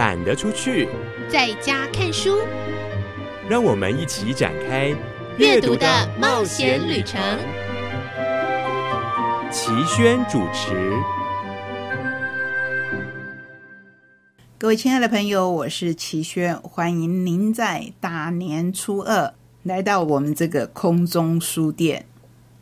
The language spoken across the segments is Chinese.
懒得出去，在家看书。让我们一起展开阅读的冒险旅程。齐轩主持。各位亲爱的朋友，我是齐轩，欢迎您在大年初二来到我们这个空中书店。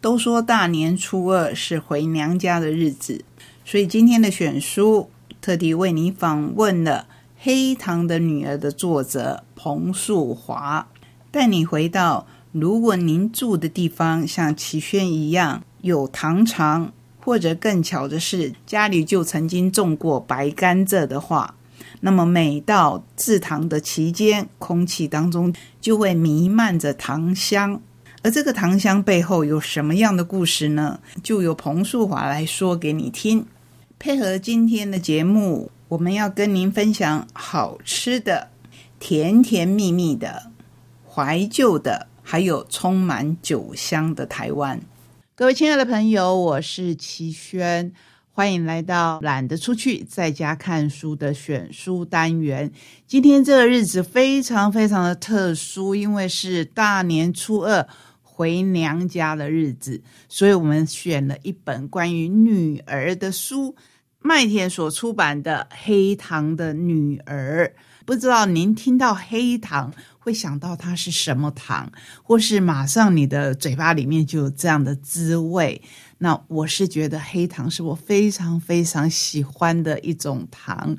都说大年初二是回娘家的日子，所以今天的选书特地为您访问了《黑糖的女儿》的作者彭树华，带你回到如果您住的地方像齐轩一样有糖厂，或者更巧的是家里就曾经种过白甘蔗的话。那么每到制糖的期间，空气当中就会弥漫着糖香，而这个糖香背后有什么样的故事呢？就由彭树华来说给你听。配合今天的节目，我们要跟您分享好吃的、甜甜蜜蜜的、怀旧的，还有充满酒香的台湾。各位亲爱的朋友，我是齐轩。欢迎来到懒得出去，在家看书的选书单元。今天这个日子非常非常的特殊，因为是大年初二回娘家的日子，所以我们选了一本关于女儿的书，麦田所出版的《黑糖的女儿》。不知道您听到黑糖会想到它是什么糖，或是马上你的嘴巴里面就有这样的滋味？那我是觉得黑糖是我非常非常喜欢的一种糖。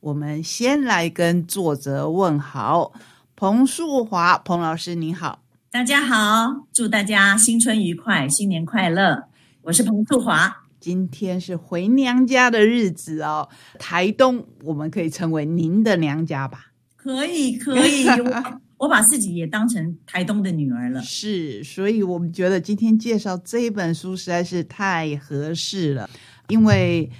我们先来跟作者问好，彭树华，彭老师您好，大家好，祝大家新春愉快，新年快乐。我是彭树华，今天是回娘家的日子哦，台东我们可以称为您的娘家吧？可以，可以。我把自己也当成台东的女儿了，是，所以我们觉得今天介绍这一本书实在是太合适了，因为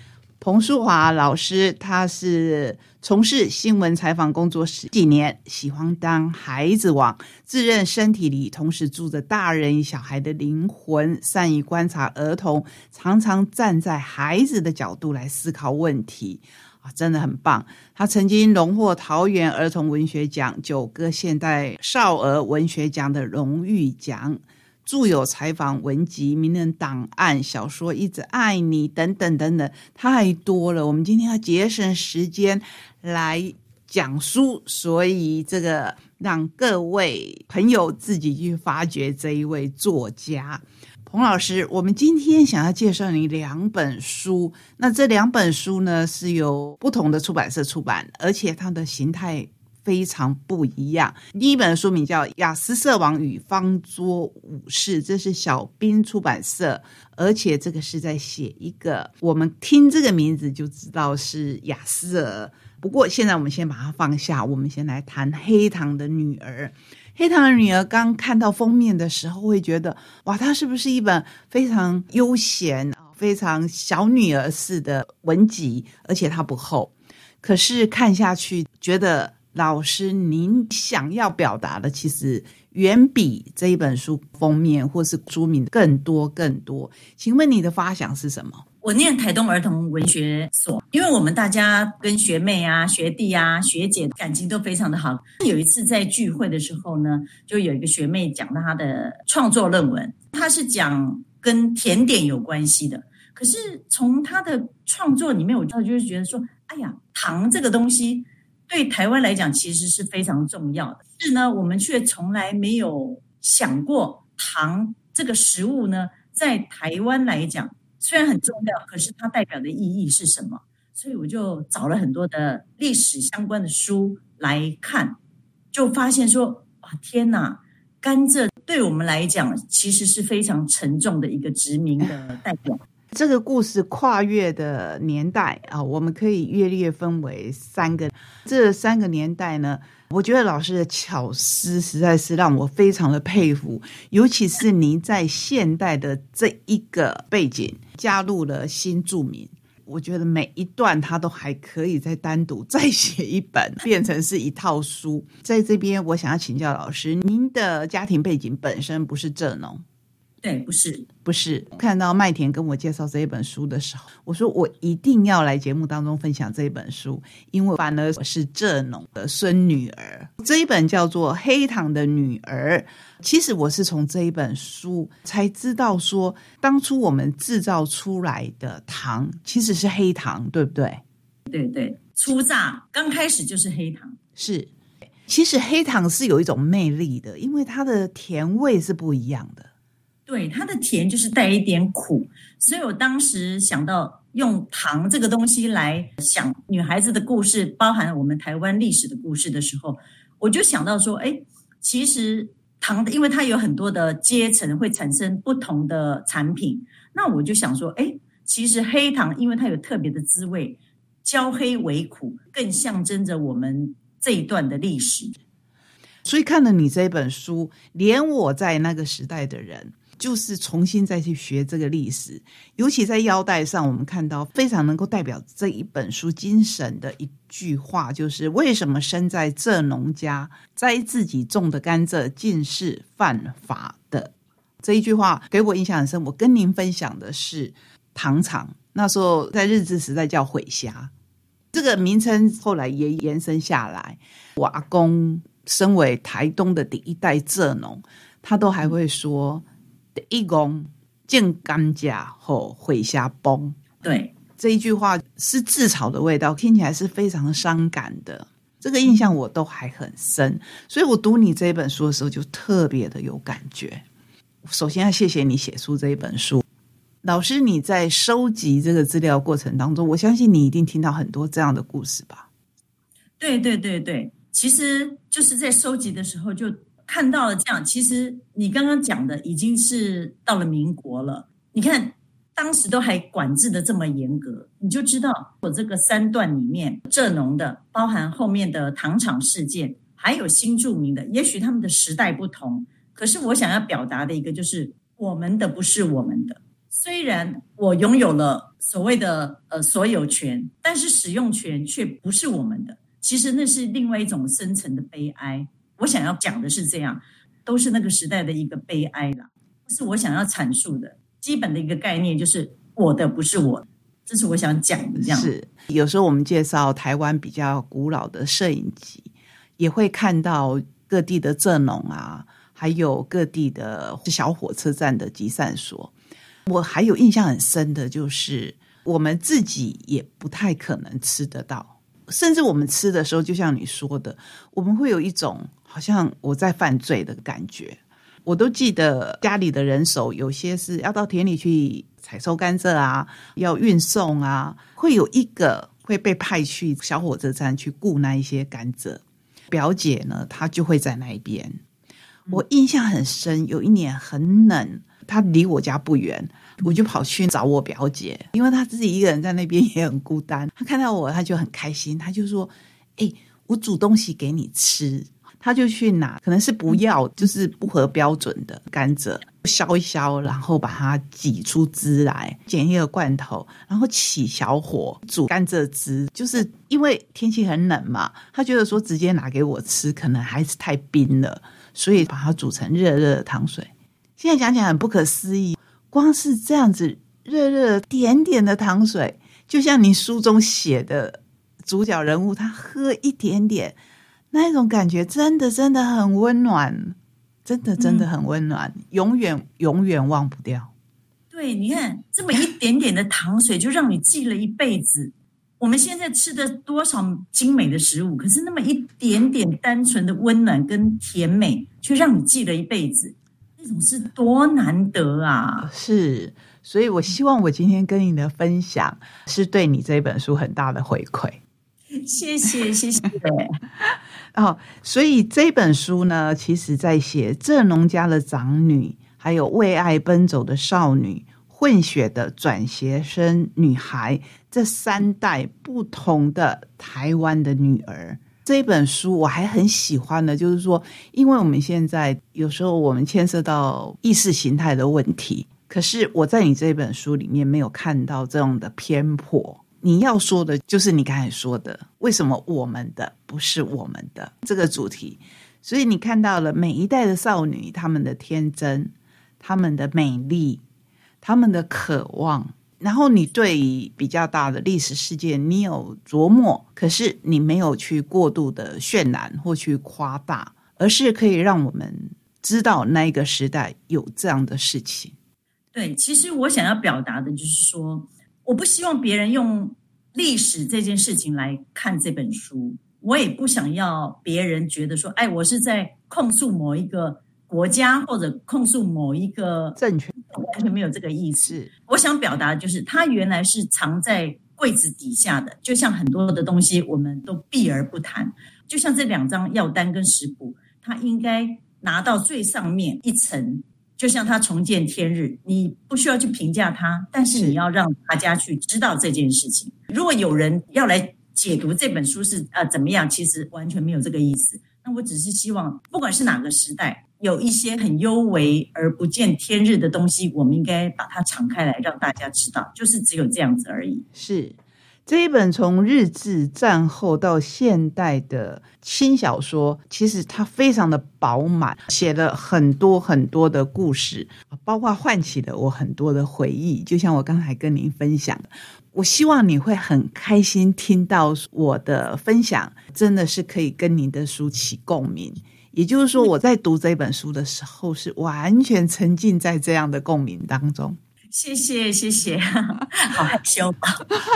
彭淑华老师他是从事新闻采访工作十几年，喜欢当孩子王，自认身体里同时住着大人与小孩的灵魂，善于观察儿童，常常站在孩子的角度来思考问题。啊，真的很棒！他曾经荣获桃园儿童文学奖、九个现代少儿文学奖的荣誉奖，著有采访文集、名人档案、小说《一直爱你》等等等等，太多了。我们今天要节省时间来讲书，所以这个让各位朋友自己去发掘这一位作家。洪老师，我们今天想要介绍你两本书。那这两本书呢，是由不同的出版社出版，而且它的形态非常不一样。第一本书名叫《雅思色王与方桌武士》，这是小兵出版社，而且这个是在写一个，我们听这个名字就知道是雅思儿。不过现在我们先把它放下，我们先来谈《黑糖的女儿》。黑糖的女儿刚看到封面的时候，会觉得哇，它是不是一本非常悠闲啊、非常小女儿式的文集？而且它不厚。可是看下去，觉得老师您想要表达的，其实远比这一本书封面或是书名更多更多。请问你的发想是什么？我念台东儿童文学所，因为我们大家跟学妹啊、学弟啊、学姐感情都非常的好。有一次在聚会的时候呢，就有一个学妹讲到她的创作论文，她是讲跟甜点有关系的。可是从她的创作里面，我就就是觉得说，哎呀，糖这个东西对台湾来讲其实是非常重要的，是呢，我们却从来没有想过糖这个食物呢，在台湾来讲。虽然很重要，可是它代表的意义是什么？所以我就找了很多的历史相关的书来看，就发现说：哇，天哪！甘蔗对我们来讲，其实是非常沉重的一个殖民的代表。这个故事跨越的年代啊，我们可以略略分为三个。这三个年代呢？我觉得老师的巧思实在是让我非常的佩服，尤其是您在现代的这一个背景加入了新著名，我觉得每一段他都还可以再单独再写一本，变成是一套书。在这边，我想要请教老师，您的家庭背景本身不是蔗农，对，不是，不是。看到麦田跟我介绍这一本书的时候，我说我一定要来节目当中分享这一本书，因为反而我是蔗农的孙女儿。这一本叫做《黑糖的女儿》，其实我是从这一本书才知道说，当初我们制造出来的糖其实是黑糖，对不对？对对，初榨刚开始就是黑糖，是。其实黑糖是有一种魅力的，因为它的甜味是不一样的。对，它的甜就是带一点苦，所以我当时想到用糖这个东西来想女孩子的故事，包含我们台湾历史的故事的时候，我就想到说，哎，其实糖，因为它有很多的阶层，会产生不同的产品。那我就想说，哎，其实黑糖，因为它有特别的滋味，焦黑为苦，更象征着我们这一段的历史。所以看了你这本书，连我在那个时代的人。就是重新再去学这个历史，尤其在腰带上，我们看到非常能够代表这一本书精神的一句话，就是为什么生在这农家摘自己种的甘蔗竟是犯法的？这一句话给我印象很深。我跟您分享的是糖厂，那时候在日治时代叫毁虾，这个名称后来也延伸下来。我阿公身为台东的第一代蔗农，他都还会说。一公见甘蔗后毁下崩，对这一句话是自嘲的味道，听起来是非常伤感的。这个印象我都还很深，所以我读你这一本书的时候就特别的有感觉。首先要谢谢你写出这一本书，老师你在收集这个资料过程当中，我相信你一定听到很多这样的故事吧？对对对对，其实就是在收集的时候就。看到了这样，其实你刚刚讲的已经是到了民国了。你看，当时都还管制的这么严格，你就知道我这个三段里面，蔗农的，包含后面的糖厂事件，还有新著名的，也许他们的时代不同，可是我想要表达的一个就是，我们的不是我们的。虽然我拥有了所谓的呃所有权，但是使用权却不是我们的。其实那是另外一种深层的悲哀。我想要讲的是这样，都是那个时代的一个悲哀啦。是我想要阐述的基本的一个概念，就是我的不是我，这是我想讲的。这样是有时候我们介绍台湾比较古老的摄影集，也会看到各地的蔗农啊，还有各地的小火车站的集散所。我还有印象很深的就是，我们自己也不太可能吃得到，甚至我们吃的时候，就像你说的，我们会有一种。好像我在犯罪的感觉，我都记得家里的人手有些是要到田里去采收甘蔗啊，要运送啊，会有一个会被派去小火车站去雇那一些甘蔗。表姐呢，她就会在那一边。我印象很深，有一年很冷，她离我家不远，我就跑去找我表姐，因为她自己一个人在那边也很孤单。她看到我，她就很开心，她就说：“哎，我煮东西给你吃。”她就去拿，可能是不要，就是不合标准的甘蔗，削一削，然后把它挤出汁来，剪一个罐头，然后起小火煮甘蔗汁。就是因为天气很冷嘛，他觉得说直接拿给我吃，可能还是太冰了，所以把它煮成热热的糖水。现在讲起来很不可思议，光是这样子热热点点的糖水，就像你书中写的主角人物，他喝一点点。那一种感觉真的真的很温暖，真的真的很温暖，永远永远忘不掉。对，你看这么一点点的糖水，就让你记了一辈子。我们现在吃的多少精美的食物，可是那么一点点单纯的温暖跟甜美，却让你记了一辈子，那种是多难得啊！是，所以我希望我今天跟你的分享，是对你这本书很大的回馈。谢谢，谢谢。哦，所以这本书呢，其实在写正农家的长女，还有为爱奔走的少女，混血的转学生女孩，这三代不同的台湾的女儿。这本书我还很喜欢的，就是说，因为我们现在有时候我们牵涉到意识形态的问题，可是我在你这本书里面没有看到这样的偏颇。你要说的就是你刚才说的，为什么我们的不是我们的这个主题？所以你看到了每一代的少女，她们的天真，他们的美丽，他们的渴望。然后你对比较大的历史事件，你有琢磨，可是你没有去过度的渲染或去夸大，而是可以让我们知道那一个时代有这样的事情。对，其实我想要表达的就是说，我不希望别人用历史这件事情来看这本书，我也不想要别人觉得说，哎，我是在控诉某一个。国家或者控诉某一个政权，完全没有这个意思。我想表达的就是，它原来是藏在柜子底下的，就像很多的东西，我们都避而不谈。就像这两张药单跟食谱，它应该拿到最上面一层，就像它重见天日，你不需要去评价它，但是你要让大家去知道这件事情。如果有人要来解读这本书是呃怎么样，其实完全没有这个意思。那我只是希望，不管是哪个时代。有一些很幽微而不见天日的东西，我们应该把它敞开来，让大家知道，就是只有这样子而已。是这一本从日治战后到现代的轻小说，其实它非常的饱满，写了很多很多的故事，包括唤起了我很多的回忆。就像我刚才跟您分享的，我希望你会很开心听到我的分享，真的是可以跟您的书起共鸣。也就是说，我在读这本书的时候，是完全沉浸在这样的共鸣当中。谢谢，谢谢，好害羞。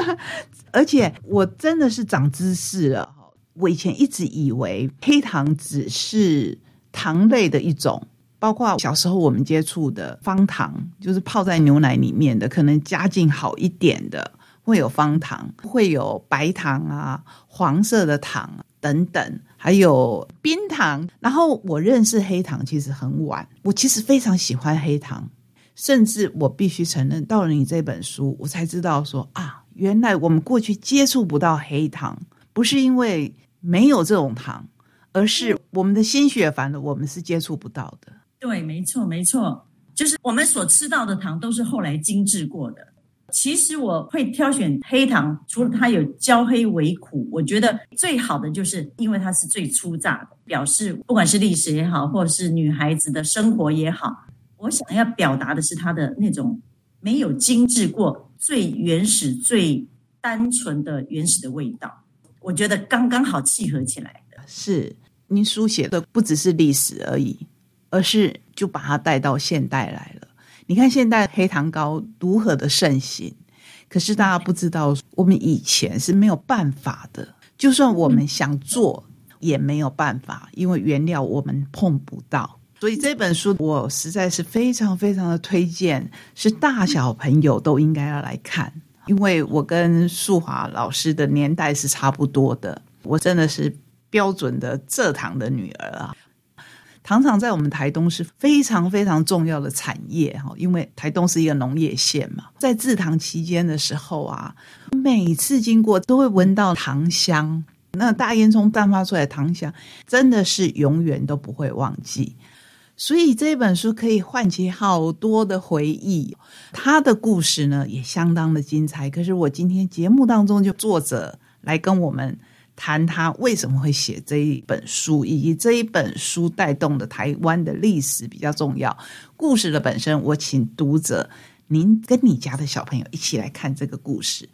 而且我真的是长知识了。我以前一直以为黑糖只是糖类的一种，包括小时候我们接触的方糖，就是泡在牛奶里面的，可能家境好一点的会有方糖，会有白糖啊、黄色的糖等等。还有冰糖，然后我认识黑糖其实很晚。我其实非常喜欢黑糖，甚至我必须承认，到了你这本书，我才知道说啊，原来我们过去接触不到黑糖，不是因为没有这种糖，而是我们的心血反了，我们是接触不到的。对，没错，没错，就是我们所吃到的糖都是后来精制过的。其实我会挑选黑糖，除了它有焦黑为苦，我觉得最好的就是因为它是最粗榨的，表示不管是历史也好，或者是女孩子的生活也好，我想要表达的是它的那种没有精致过、最原始、最单纯的原始的味道，我觉得刚刚好契合起来的。是您书写的不只是历史而已，而是就把它带到现代来了。你看现在黑糖糕如何的盛行，可是大家不知道，我们以前是没有办法的。就算我们想做，也没有办法，因为原料我们碰不到。所以这本书我实在是非常非常的推荐，是大小朋友都应该要来看。因为我跟素华老师的年代是差不多的，我真的是标准的蔗糖的女儿啊。糖厂在我们台东是非常非常重要的产业哈，因为台东是一个农业县嘛。在制糖期间的时候啊，每次经过都会闻到糖香，那大烟囱散发出来的糖香，真的是永远都不会忘记。所以这本书可以唤起好多的回忆，他的故事呢也相当的精彩。可是我今天节目当中就作者来跟我们。谈他为什么会写这一本书，以及这一本书带动的台湾的历史比较重要。故事的本身，我请读者您跟你家的小朋友一起来看这个故事。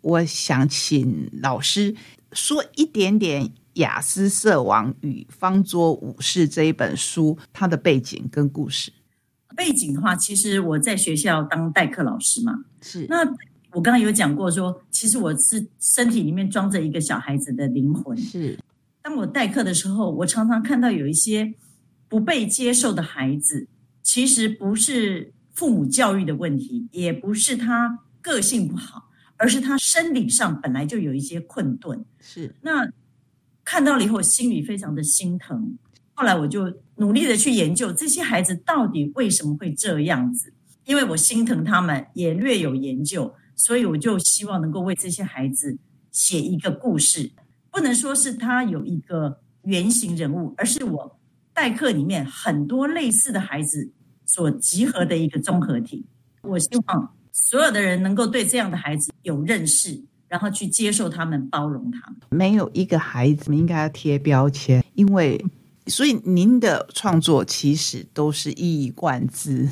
我想请老师说一点点《雅思色王与方桌武士》这一本书它的背景跟故事。背景的话，其实我在学校当代课老师嘛，是那。我刚刚有讲过，说其实我是身体里面装着一个小孩子的灵魂。是，当我代课的时候，我常常看到有一些不被接受的孩子，其实不是父母教育的问题，也不是他个性不好，而是他生理上本来就有一些困顿。是，那看到了以后，心里非常的心疼。后来我就努力的去研究这些孩子到底为什么会这样子，因为我心疼他们，也略有研究。所以我就希望能够为这些孩子写一个故事，不能说是他有一个原型人物，而是我代课里面很多类似的孩子所集合的一个综合体。我希望所有的人能够对这样的孩子有认识，然后去接受他们、包容他们。没有一个孩子应该要贴标签，因为所以您的创作其实都是一以贯之。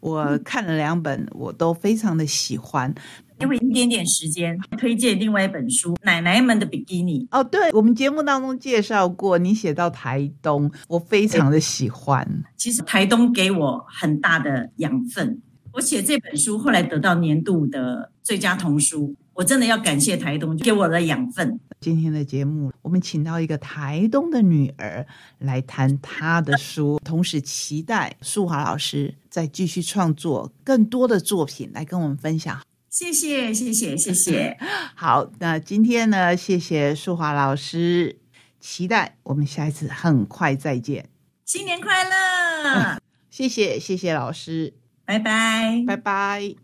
我看了两本，我都非常的喜欢。给我一点点时间，推荐另外一本书《奶奶们的比基尼》。哦，对，我们节目当中介绍过，你写到台东，我非常的喜欢。其实台东给我很大的养分，我写这本书后来得到年度的最佳童书，我真的要感谢台东给我的养分。今天的节目，我们请到一个台东的女儿来谈她的书，同时期待淑华老师再继续创作更多的作品来跟我们分享。谢谢，谢谢，谢谢。好，那今天呢，谢谢淑华老师，期待我们下一次很快再见。新年快乐！谢谢，谢谢老师，拜拜，拜拜。